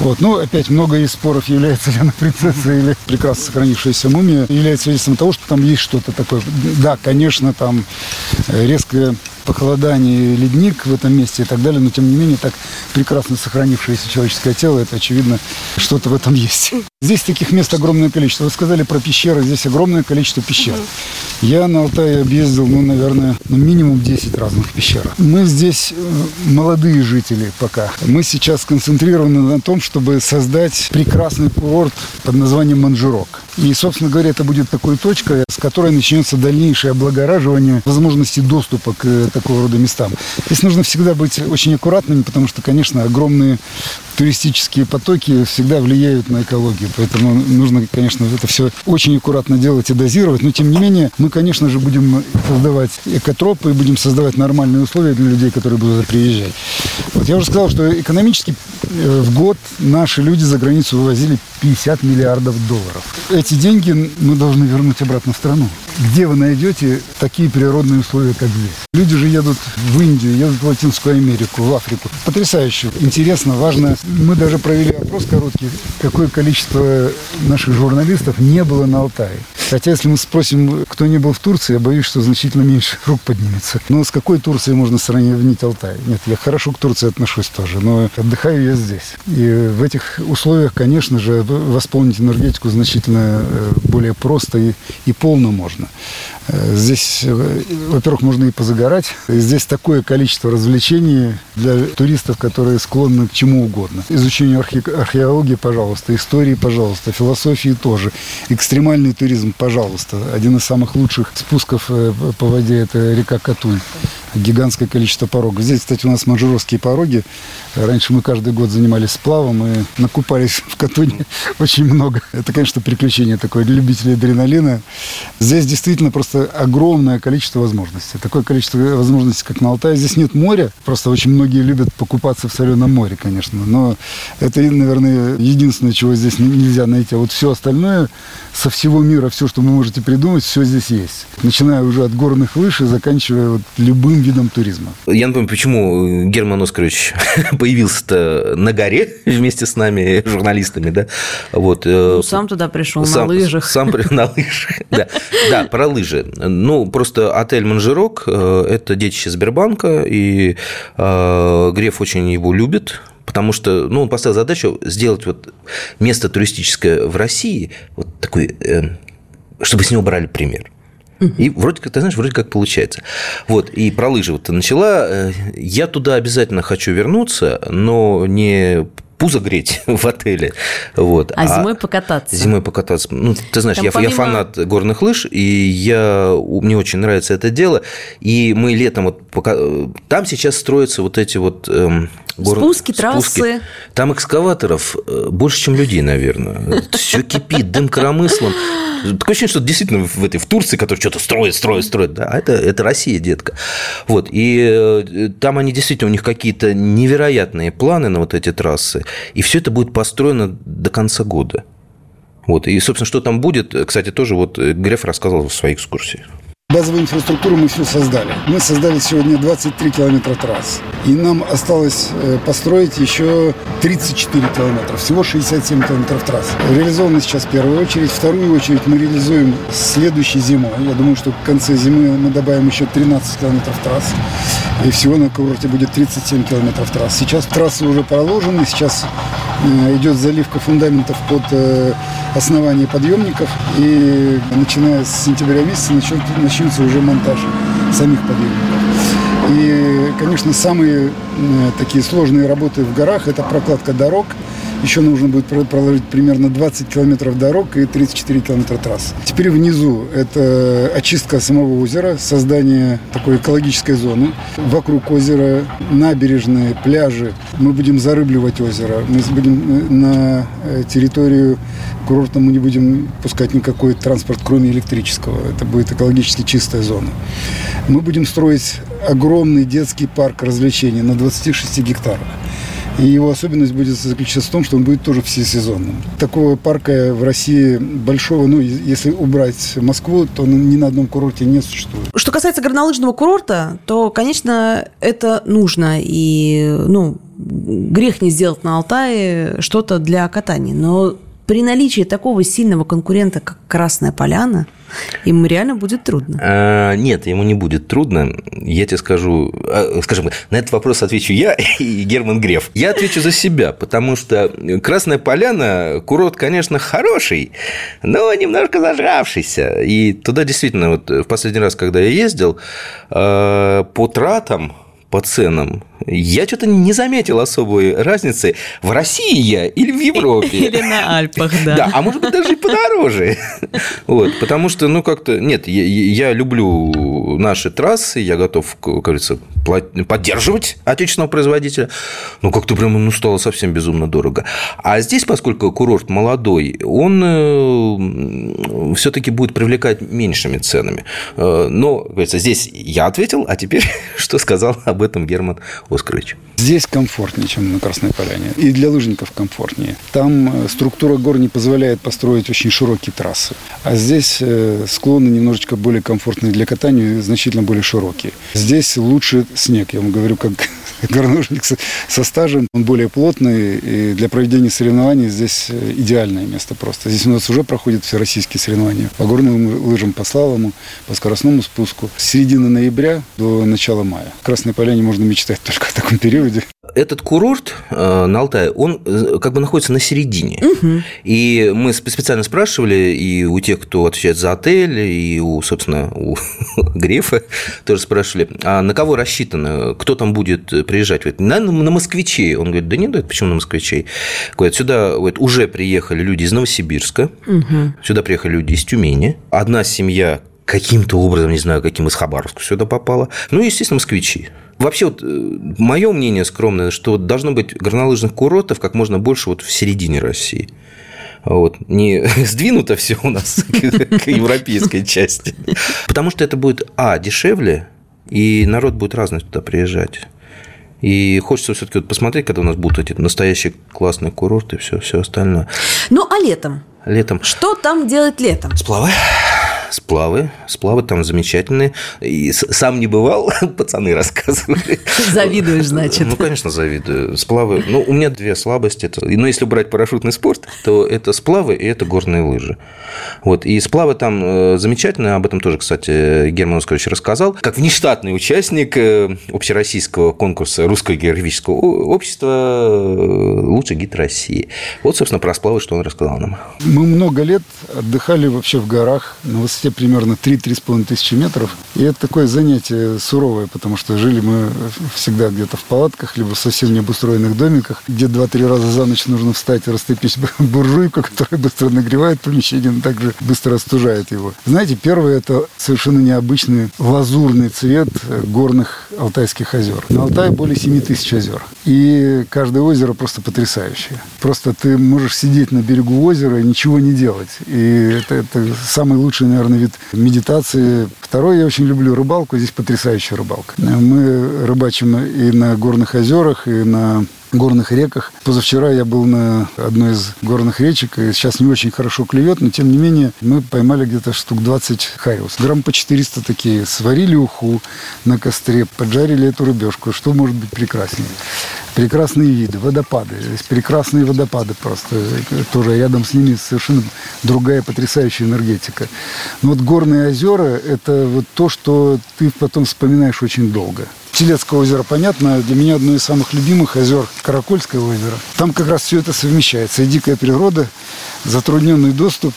Вот. Ну, опять много из споров, является ли она принцессой или прекрасно сохранившаяся мумия, является свидетельством того, что там есть что-то такое. Да, конечно, там резкое похолодание, ледник в этом месте и так далее, но тем не менее так прекрасно сохранившееся человеческое тело, это очевидно, что-то в этом есть. Здесь таких мест огромное количество. Вы сказали про пещеры, здесь огромное количество пещер. Я на Алтае объездил, ну, наверное, ну, минимум 10 разных пещер. Мы здесь э, молодые жители пока. Мы сейчас сконцентрированы на том, чтобы создать прекрасный курорт под названием Манжурок. И, собственно говоря, это будет такой точкой, с которой начнется дальнейшее облагораживание возможности доступа к такого рода местам. Здесь нужно всегда быть очень аккуратными, потому что, конечно, огромные туристические потоки всегда влияют на экологию. Поэтому нужно, конечно, это все очень аккуратно делать и дозировать. Но, тем не менее, мы, конечно же, будем создавать экотропы, будем создавать нормальные условия для людей, которые будут приезжать. Вот я уже сказал, что экономически э, в год наши люди за границу вывозили 50 миллиардов долларов. Эти деньги мы должны вернуть обратно в страну. Где вы найдете такие природные условия, как здесь? Люди же едут в Индию, едут в Латинскую Америку, в Африку. Потрясающе, интересно, важно мы даже провели опрос короткий, какое количество наших журналистов не было на Алтае. Хотя, если мы спросим, кто не был в Турции, я боюсь, что значительно меньше [LAUGHS] рук поднимется. Но с какой Турцией можно сравнить Алтай? Нет, я хорошо к Турции отношусь тоже, но отдыхаю я здесь. И в этих условиях, конечно же, восполнить энергетику значительно э, более просто и, и полно можно. Э, здесь, э, во-первых, можно и позагорать. Здесь такое количество развлечений для туристов, которые склонны к чему угодно. Изучению архе археологии, пожалуйста, истории, пожалуйста, философии тоже. Экстремальный туризм, пожалуйста. Один из самых лучших спусков э, по воде – это река Катуль. Гигантское количество порогов. Здесь, кстати, у нас манжуровские пороги. Раньше мы каждый год занимались сплавом и накупались в Катуне [LAUGHS] очень много. Это, конечно, приключение такое для любителей адреналина. Здесь действительно просто огромное количество возможностей. Такое количество возможностей, как на Алтае. Здесь нет моря. Просто очень многие любят покупаться в соленом море, конечно. Но это, наверное, единственное, чего здесь нельзя найти. А вот все остальное со всего мира, все, что вы можете придумать, все здесь есть. Начиная уже от горных лыж и заканчивая вот любым видом туризма. Я не помню, почему Герман Оскарович [LAUGHS] появился-то на горе [LAUGHS] вместе с нами, журналистами, да? Вот. Э, ну, сам туда пришел сам, на лыжах. Сам на лыжах, да. Да, про лыжи. Ну, просто отель «Манжирок» э, – это детище Сбербанка, и э, Греф очень его любит, потому что ну, он поставил задачу сделать вот место туристическое в России вот такой, э, чтобы с него брали пример. И вроде как, ты знаешь, вроде как получается. Вот, и про лыжи вот ты начала. Э, я туда обязательно хочу вернуться, но не пузо греть [LAUGHS] в отеле. Вот. А, а зимой покататься. Зимой покататься. Ну, ты знаешь, я, помимо... я фанат горных лыж, и я, мне очень нравится это дело. И мы летом вот пока... Там сейчас строятся вот эти вот эм, Гор... Спуски, трассы. Там экскаваторов э, больше, чем людей, наверное. Все кипит, дым коромыслом. Такое ощущение, что действительно в этой в Турции, который что-то строит, строит, строит, да, это, это Россия, детка. Вот, и э, там они действительно, у них какие-то невероятные планы на вот эти трассы, и все это будет построено до конца года. Вот, и, собственно, что там будет, кстати, тоже вот Греф рассказывал в своей экскурсии. Базовую инфраструктуру мы все создали. Мы создали сегодня 23 километра трасс. И нам осталось э, построить еще 34 километра. Всего 67 километров трасс. Реализовано сейчас в первую очередь. Вторую очередь мы реализуем следующей зимой. Я думаю, что к концу зимы мы добавим еще 13 километров трасс. И всего на курорте будет 37 километров трасс. Сейчас трассы уже проложены. Сейчас идет заливка фундаментов под э, основание подъемников. И начиная с сентября месяца начнется уже монтаж самих подъемников. И, конечно, самые такие сложные работы в горах – это прокладка дорог, Еще нужно будет проложить примерно 20 километров дорог и 34 километра трасс. Теперь внизу это очистка самого озера, создание такой экологической зоны. Вокруг озера набережные, пляжи. Мы будем зарыбливать озеро. Мы будем э, на э, территорию курорта мы не будем пускать никакой транспорт, кроме электрического. Это будет экологически чистая зона. Мы будем строить огромный детский парк развлечений на 26 гектарах. И его особенность будет заключаться в том, что он будет тоже всесезонным. Такого парка в России большого, ну, если убрать Москву, то ни на одном курорте не существует. Что касается горнолыжного курорта, то, конечно, это нужно. И, ну, грех не сделать на Алтае что-то для катания. Но при наличии такого сильного конкурента, как Красная Поляна, им реально будет трудно? А, нет, ему не будет трудно. Я тебе скажу, а, скажем, на этот вопрос отвечу я [LAUGHS] и Герман Греф. Я отвечу за себя, потому что Красная Поляна, курорт, конечно, хороший, но немножко зажравшийся. И туда действительно, вот в последний раз, когда я ездил, а, по тратам, по ценам я что-то не заметил особой разницы, в России я или в Европе. [LAUGHS] Или на Альпах, да. Да, а может быть, даже и подороже. [LAUGHS] Вот, потому что, ну, как-то, нет, я, я люблю наши трассы, я готов, как говорится, поддерживать отечественного производителя, но как-то прямо, ну, стало совсем безумно дорого. А здесь, поскольку курорт молодой, он э, все-таки будет привлекать меньшими ценами. Э, но, говорится, здесь я ответил, а теперь [LAUGHS] что сказал об этом Герман Оскарович? Здесь комфортнее, чем на Красной Поляне. И для лыжников комфортнее. Там э, структура гор не позволяет построить очень широкие трассы. А здесь э, склоны немножечко более комфортные для катания, значительно более широкие. Здесь лучше снег. Я вам говорю, как [LAUGHS] горнолыжник со стажем. Он более плотный. И для проведения соревнований здесь э, идеальное место просто. Здесь у нас уже проходят все российские соревнования. По горным лыжам, по слалому, по скоростному спуску. С середины ноября до начала мая. В Красной Поляне можно мечтать только в таком периоде. Этот курорт э, на Алтае, он э, как бы находится на середине. Угу. И мы специально спрашивали и у тех, кто отвечает за отель, и у, собственно, у [LAUGHS] Грефа тоже спрашивали, а на кого рассчитано, кто там будет приезжать? на, на москвичей. Он говорит, да нет, да, почему на москвичей? Говорит, сюда говорит, уже приехали люди из Новосибирска, угу. сюда приехали люди из Тюмени. Одна семья каким-то образом, не знаю, каким из Хабаровска сюда попала. Ну и, естественно, москвичи. Вообще, вот, э, мое мнение скромное, что должно быть горнолыжных курортов как можно больше вот в середине России. Вот. Не [LAUGHS] сдвинуто все у нас [LAUGHS] к европейской части. Потому что это будет, а, дешевле, и народ будет разный туда приезжать. И хочется все-таки вот посмотреть, когда у нас будут эти настоящие классные курорты и все, все остальное. Ну, а летом? Летом. Что там делать летом? Сплавы сплавы. Сплавы там замечательные. И сам не бывал, [LAUGHS] пацаны рассказывали. Завидуешь, значит. Ну, конечно, завидую. Сплавы. Ну, у меня две слабости. Это, но если брать парашютный спорт, то это сплавы и это горные лыжи. Вот. И сплавы там э, замечательные. Об этом тоже, кстати, Герман Оскарович рассказал. Как внештатный участник э, общероссийского конкурса Русского географического общества э, «Лучший гид России». Вот, собственно, про сплавы, что он рассказал нам. Мы много лет отдыхали вообще в горах на высоте высоте примерно 3-3,5 тысячи метров. И это такое занятие суровое, потому что жили мы всегда где-то в палатках, либо в совсем необустроенных домиках, где 2-3 раза за ночь нужно встать и растопить [LAUGHS] буржуйку, которая быстро нагревает помещение, но также быстро остужает его. Знаете, первое – это совершенно необычный лазурный цвет горных Алтайских озер. На Алтае более 7 тысяч озер. И каждое озеро просто потрясающее. Просто ты можешь сидеть на берегу озера и ничего не делать. И это, это самый лучший, наверное, популярный вид медитации. Второй, я очень люблю рыбалку. Здесь потрясающая рыбалка. Мы рыбачим и на горных озерах, и на горных реках. Позавчера я был на одной из горных речек, и сейчас не очень хорошо клюет, но тем не менее мы поймали где-то штук 20 хариус. Грамм по 400 такие. Сварили уху на костре, поджарили эту рыбешку. Что может быть прекраснее? Прекрасные виды, водопады. Здесь прекрасные водопады просто. Тоже рядом с ними совершенно другая потрясающая энергетика. Но вот горные озера – это вот то, что ты потом вспоминаешь очень долго. Телецкое озеро, понятно, для меня одно из самых любимых озер – Каракольское озеро. Там как раз все это совмещается. И дикая природа, затрудненный доступ,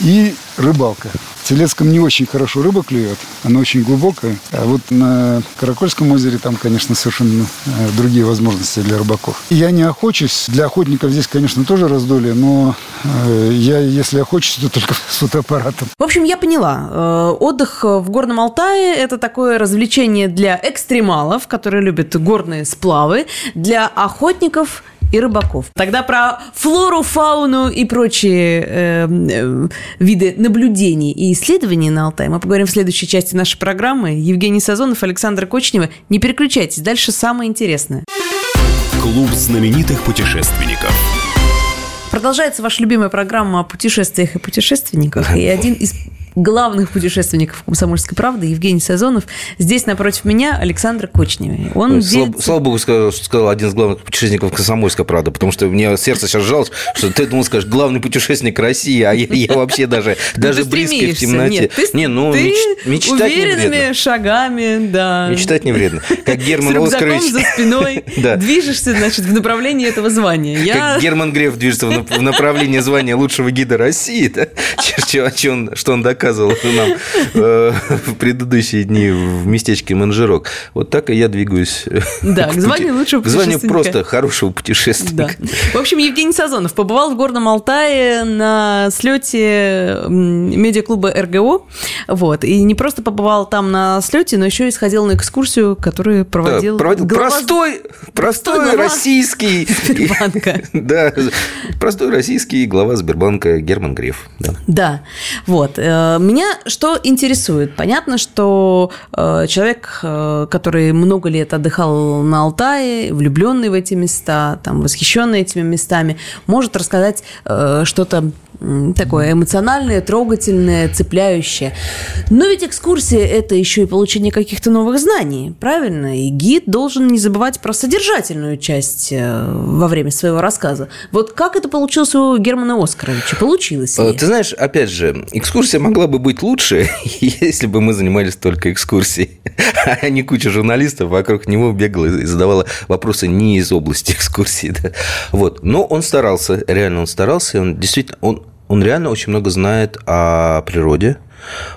и рыбалка. В Телецком не очень хорошо рыба клюет, она очень глубокая. А вот на Каракольском озере там, конечно, совершенно э, другие возможности для рыбаков. Я не охочусь. Для охотников здесь, конечно, тоже раздолье, но э, я, если охочусь, то только [LAUGHS] с фотоаппаратом. В общем, я поняла. Э, отдых в Горном Алтае – это такое развлечение для экстремалов, которые любят горные сплавы, для охотников – и рыбаков. Тогда про флору, фауну и прочие э, э, виды наблюдений и исследований на Алтае мы поговорим в следующей части нашей программы. Евгений Сазонов, Александр Кочнева. Не переключайтесь, дальше самое интересное. Клуб знаменитых путешественников. Продолжается ваша любимая программа о путешествиях и путешественниках. И [LAUGHS] один из главных путешественников «Комсомольской правды» Евгений Сазонов. Здесь напротив меня Александр Кочнев. Он слава, делится... слава богу, сказал, сказал один из главных путешественников «Комсомольской правды», потому что мне сердце сейчас сжалось, что ты думал, скажешь, главный путешественник России, а я, я вообще даже, [LAUGHS] даже близкий в темноте. Нет, ты, не, ну, ты меч, мечтать уверенными не вредно. шагами, да. Мечтать не вредно. Как Герман Оскарович. за спиной [LAUGHS] движешься, значит, в направлении этого звания. Как Герман Греф движется в направлении звания лучшего гида России, да? [LAUGHS] что он доказывает рассказывал [LAUGHS] нам э, в предыдущие дни в местечке Манжирок. Вот так и я двигаюсь. [LAUGHS] Да, к званию лучшего К званию просто хорошего путешественника. Да. В общем, Евгений Сазонов побывал в Горном Алтае на слете медиаклуба РГО. Вот. И не просто побывал там на слете, но еще и сходил на экскурсию, которую проводил... Да, проводил глава... простой, простой российский... Сбербанка. [LAUGHS] Да, простой российский глава Сбербанка Герман Греф. Да. Да. Вот. Э, меня что интересует? Понятно, что э, человек, э, который много лет отдыхал на Алтае, влюбленный в эти места, там, восхищенный этими местами, может рассказать что-то такое эмоциональное, трогательное, цепляющее. Но ведь экскурсия – это еще и получение каких-то новых знаний, правильно? И гид должен не забывать про содержательную часть э, во время своего рассказа. Вот как это получилось у Германа Оскаровича? Получилось ли? Ты знаешь, опять же, экскурсия могла бы быть лучше, [LAUGHS] если бы мы занимались только экскурсией, [LAUGHS] а не куча журналистов вокруг него бегала и задавала вопросы не из области [LAUGHS] экскурсии. Да? Вот. Но он старался, реально он старался, он действительно, он он реально очень много знает о природе,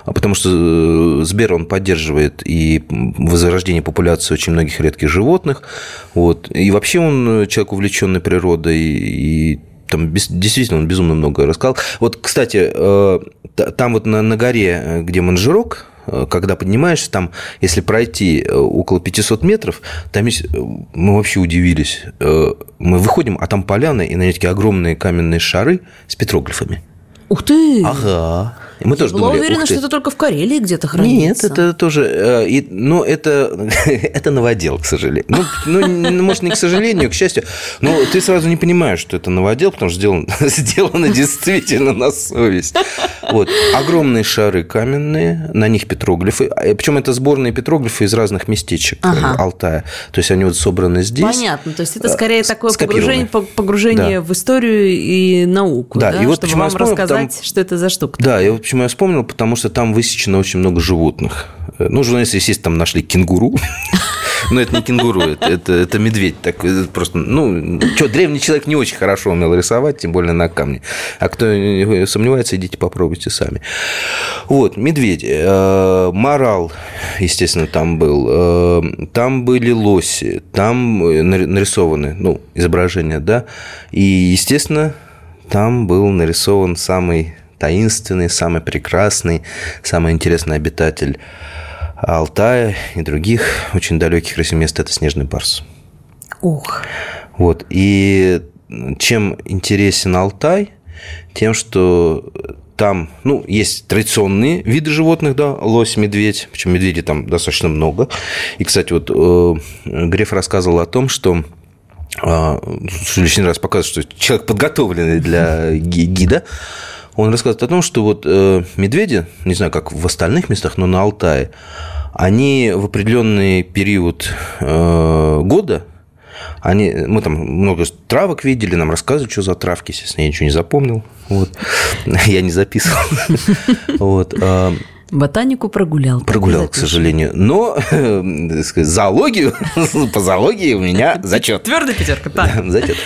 а потому что э, Сбер, он поддерживает и возрождение популяции очень многих редких животных. Вот. И вообще он человек, увлеченный природой, и там действительно он безумно много рассказал. Вот, кстати, э, там вот на, на горе, э, где Манжирок, когда поднимаешься, там, если пройти около 500 метров, там есть, мы вообще удивились, мы выходим, а там поляны, и на них такие огромные каменные шары с петроглифами. Ух ты! Ага. И мы Я тоже была думали, уверена, что это только в Карелии где-то хранится. Нет, это тоже... Э, и, ну, это, [LAUGHS] это новодел, к сожалению. Ну, ну, может, не к сожалению, к счастью. Но ты сразу не понимаешь, что это новодел, потому что сделано, [LAUGHS] сделано действительно на совесть. Вот. Огромные шары каменные, на них петроглифы. А, Причем это сборные петроглифы из разных местечек э, ага. Алтая. То есть они вот собраны здесь. Понятно. То есть это скорее такое погружение, погружение да. в историю и науку. Да, да? и вот Чтобы вам вспомнил, рассказать, потому... что это за штука. Да, и вот почему я вспомнил, потому что там высечено очень много животных. Ну, журналисты, естественно, там нашли кенгуру. [LAUGHS] Но это не кенгуру, это, это, это медведь. Так, это просто, ну, что, древний человек не очень хорошо умел рисовать, тем более на камне. А кто сомневается, идите попробуйте сами. Вот, медведь. Э, морал, естественно, там был. Э, там были лоси, там нарисованы, ну, изображения, да. И, естественно, там был нарисован самый таинственный, самый прекрасный, самый интересный обитатель Алтая и других очень далеких России мест – это снежный барс. Ух. Вот. И чем интересен Алтай? Тем, что там, ну, есть традиционные виды животных, да, лось, медведь, причем медведей там достаточно много. И, кстати, вот э, Греф рассказывал о том, что э, лишний раз показывает, что человек подготовленный для гида, он рассказывает о том, что вот э, медведи, не знаю, как в остальных местах, но на Алтае, они в определенный период э, года, они, мы там много травок видели, нам рассказывают, что за травки, естественно, я ничего не запомнил, вот, [LAUGHS] я не записывал, [LAUGHS] вот, э, Ботанику прогулял. Прогулял, к сожалению. Но [LAUGHS] зоологию, по зоологии у меня зачет. Твердая пятерка, так. Зачет.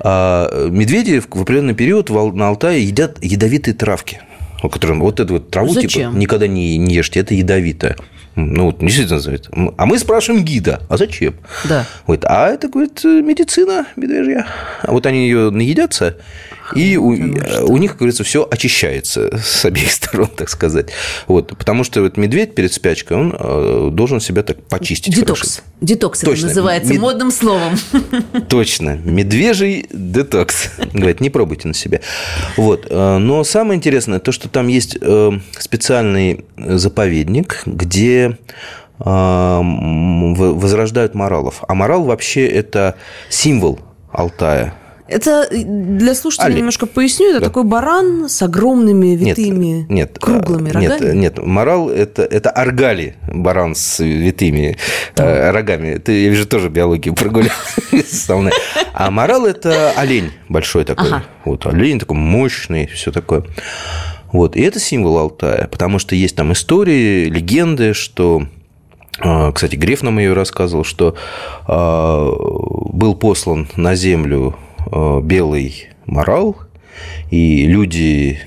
А медведи в определенный период на Алтае едят ядовитые травки. которым вот эту вот траву типа Зачем? никогда не, не ешьте, это ядовито. Ну, вот действительно называется. А мы спрашиваем гида, а зачем? Да. Вот, а это, говорит, медицина медвежья. А вот они ее наедятся, и у, у них, как говорится, все очищается [LAUGHS] с обеих сторон, так сказать. Вот, потому что вот медведь перед спячкой, он э, должен себя так почистить Детокс. хорошо. Детокс это Точно. называется Мед- модным словом. [LAUGHS] Точно, медвежий детокс. [LAUGHS] Говорит, не пробуйте на себе. Вот. э, Но самое интересное, то, что там есть э, специальный заповедник, где э, возрождают моралов. А морал вообще это символ Алтая. Это э, для слушателей Олень. немножко поясню. Это Да. такой баран с огромными Нет, витыми нет, круглыми рогами. Нет, нет, морал это, это аргали, баран с витыми э, рогами. Ты, я вижу, тоже биологию прогулял. [LAUGHS] А морал это олень большой такой. Ага. Вот олень такой мощный, все такое. Вот. И это символ Алтая, потому что есть там истории, легенды, что э, кстати, Греф нам ее рассказывал, что э, был послан на землю белый морал, и люди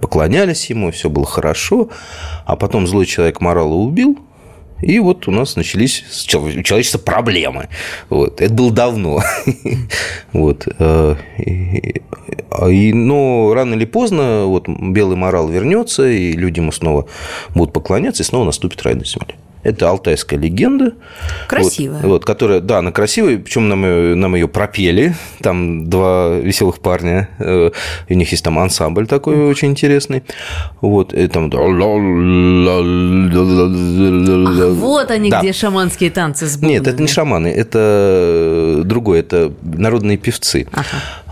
поклонялись ему, все было хорошо, а потом злой человек морала убил, и вот у нас начались у человечества проблемы. Вот. Это было давно. [LAUGHS] Вот. э, но рано или поздно вот белый морал вернется, и люди ему снова будут поклоняться, и снова наступит рай на земле. Это алтайская легенда. Красивая. Вот, вот, которая, да, она красивая, причем нам, ее- нам ее пропели. Там два веселых парня. э, У них есть там ансамбль такой очень интересный. Вот, и там... Вот они, Да. где шаманские танцы с бубнами. Нет, это не шаманы, это другое, это народные певцы.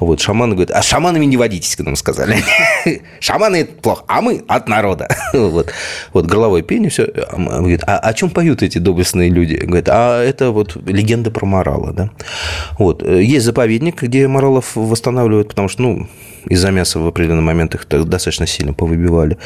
Вот, шаманы говорят, а шаманами не водитесь, как нам сказали. [LAUGHS] Шаманы – это плохо, а мы от народа. [LAUGHS] Вот, вот горловое пение, все. Говорит, а о чем поют эти доблестные люди? Говорит, а это вот легенда про морала, да. Вот, есть заповедник, где моралов восстанавливают, потому что, ну, из-за мяса в определенный момент их достаточно сильно повыбивали.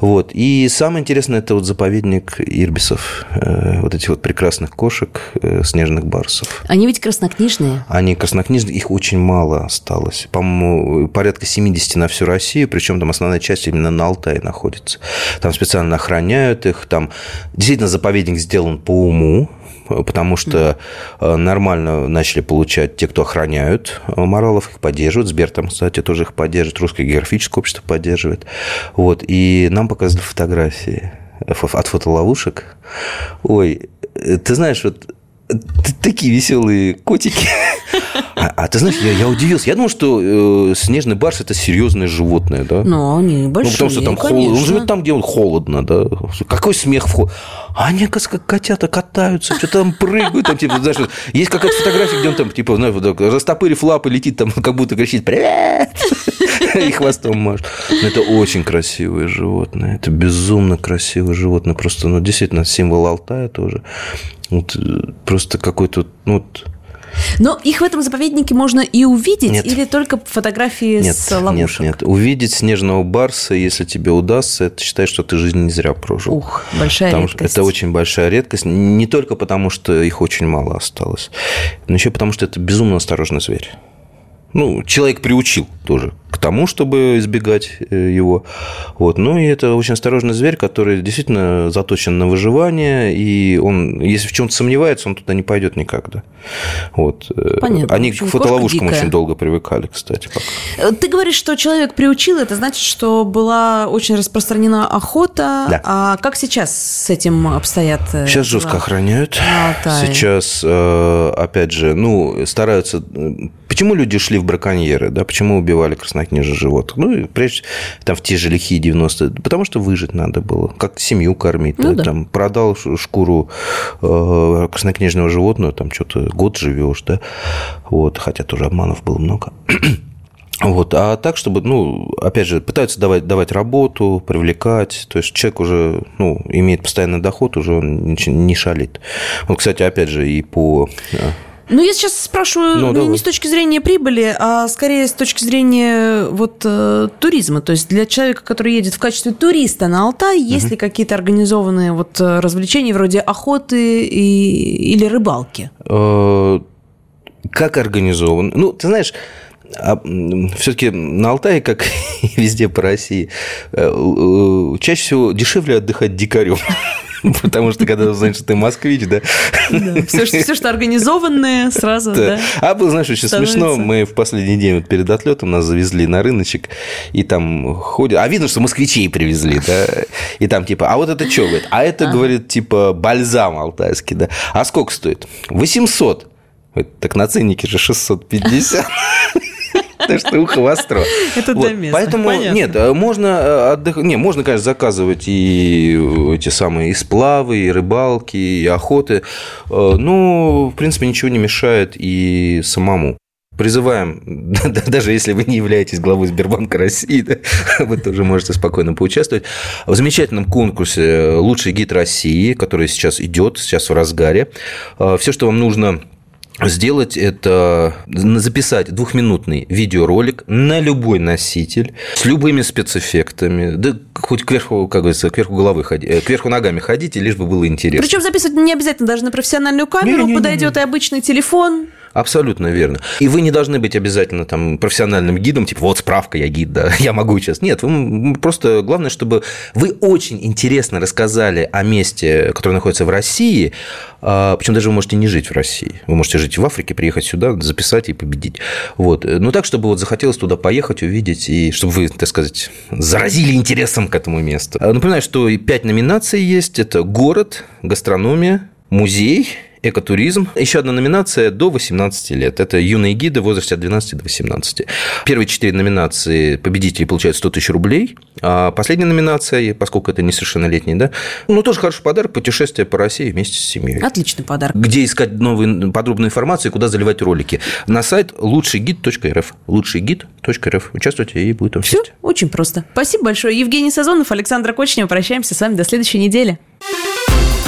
Вот. И самое интересное, это вот заповедник ирбисов, э, вот этих вот прекрасных кошек, э, снежных барсов. Они ведь краснокнижные. Они краснокнижные, их очень мало осталось. По-моему, порядка 70 на всю Россию, причем там основная часть именно на Алтае находится. Там специально охраняют их, там действительно заповедник сделан по уму, потому что э, нормально начали получать те, кто охраняют э, моралов, их поддерживают. Сбер там, кстати, тоже их поддерживает, Русское географическое общество поддерживает. Вот. И нам показывали фотографии фо- от фотоловушек. Ой, э, ты знаешь, вот такие веселые котики. [LAUGHS] А, а ты знаешь, я, я удивился. Я думал, что э, снежный барс это серьезное животное, да? Но они Ну, большие, потому что там холодно. Он живет там, где он холодно, да. Какой смех в хол- А они, как котята катаются, что-то там прыгают, там, типа, знаешь, есть какая-то фотография, где он там, типа, знаешь, вот так, растопырив лапы, летит там, [LAUGHS] как будто кричит «Привет!» [LAUGHS] и хвостом машет. Но это очень красивое животное. Это безумно красивое животное. Просто, ну, действительно, символ Алтая тоже. Вот, э, просто какой-то, ну, вот, Но их в этом заповеднике можно и увидеть, Нет. или только фотографии Нет, с нет, ловушек? нет. Увидеть снежного барса, если тебе удастся, это считай, что ты жизнь не зря прожил. Ух, большая Потому редкость. это очень большая редкость. Не только потому, что их очень мало осталось, но еще потому, что это безумно осторожный зверь. Ну, человек приучил тоже к тому, чтобы избегать э, его. Вот. Ну, и это очень осторожный зверь, который действительно заточен на выживание, и он, если в чем-то сомневается, он туда не пойдет никогда. Вот. Э, Понятно. Они общем, к фотоловушкам кошка дикая. очень долго привыкали, кстати. пока. Э, Ты говоришь, что человек приучил, это значит, что была очень распространена охота. Да. А как сейчас с этим обстоят? Сейчас дела? жестко охраняют. Сейчас, опять же, ну, стараются... Почему люди шли в браконьеры, да? Почему убивали краснокнижных животных? Ну, и прежде там в те же лихие 90-е. Потому что выжить надо было. Как семью кормить. Ну да? да. Там продал шкуру э, краснокнижного животного, там что-то год живешь, да? Вот. Хотя тоже обманов было много. [CLEARS THROAT] Вот, а так, чтобы, ну, опять же, пытаются давать, давать работу, привлекать, то есть человек уже, ну, имеет постоянный доход, уже он не шалит. Вот, кстати, опять же, и по... Ну, я сейчас спрашиваю Ну, не- давай. не с точки зрения прибыли, а скорее с точки зрения вот э, туризма. То есть для человека, который едет в качестве туриста на Алтай, есть ли какие-то организованные вот э, развлечения вроде охоты и, или рыбалки? э, как организован? Ну, ты знаешь, А все-таки на Алтае, как [LAUGHS] и везде по России, э, чаще всего дешевле отдыхать дикарем. [LAUGHS] [LAUGHS] Потому что когда узнаешь, что ты москвич, да. да все, что, все, что организованное, сразу, да. да. А было, знаешь, очень становится... смешно. Мы в последний день вот перед отлетом нас завезли на рыночек, и там ходят. А видно, что москвичей привезли, да. И там типа, а вот это что, говорит? А это, говорит, типа бальзам алтайский, да. А сколько стоит? 800. Так на ценнике же 650. [LAUGHS] Так что ухо востро. Это вот. для Поэтому Понятно. нет, э, можно э, отдыхать. Не, можно, конечно, заказывать и эти самые и сплавы, и рыбалки, и охоты. Э, но, в принципе, ничего не мешает и самому. Призываем, [LAUGHS] даже если вы не являетесь главой Сбербанка России, да, [LAUGHS] вы тоже можете спокойно поучаствовать в замечательном конкурсе «Лучший гид России», который сейчас идет, сейчас в разгаре. Все, что вам нужно сделать это, записать двухминутный видеоролик на любой носитель с любыми спецэффектами, да хоть кверху, как говорится, кверху головы ходи, э, кверху ногами ходите, лишь бы было интересно. Причем записывать не обязательно даже на профессиональную камеру, не, не, не, подойдет и обычный телефон. Абсолютно верно. И вы не должны быть обязательно там профессиональным гидом, типа вот справка, я гид, да, [LAUGHS] я могу сейчас. Нет, вы просто главное, чтобы вы очень интересно рассказали о месте, которое находится в России, а, причем даже вы можете не жить в России. Вы можете жить в Африке, приехать сюда, записать и победить. Вот. Но так, чтобы вот захотелось туда поехать, увидеть, и чтобы вы, так сказать, заразили интересом к этому месту. А, напоминаю, что пять номинаций есть. Это город, гастрономия, музей экотуризм. Еще одна номинация до 18 лет. Это юные гиды в возрасте от 12 до 18. Первые четыре номинации победители получают 100 тысяч рублей. А последняя номинация, поскольку это несовершеннолетний, да, ну, тоже хороший подарок, путешествие по России вместе с семьей. Отличный подарок. Где искать новую подробную информацию, куда заливать ролики? На сайт лучшийгид.рф. Лучшийгид.рф. Участвуйте и будет там Все очень просто. Спасибо большое. Евгений Сазонов, Александр Кочнев. Прощаемся с вами до следующей недели.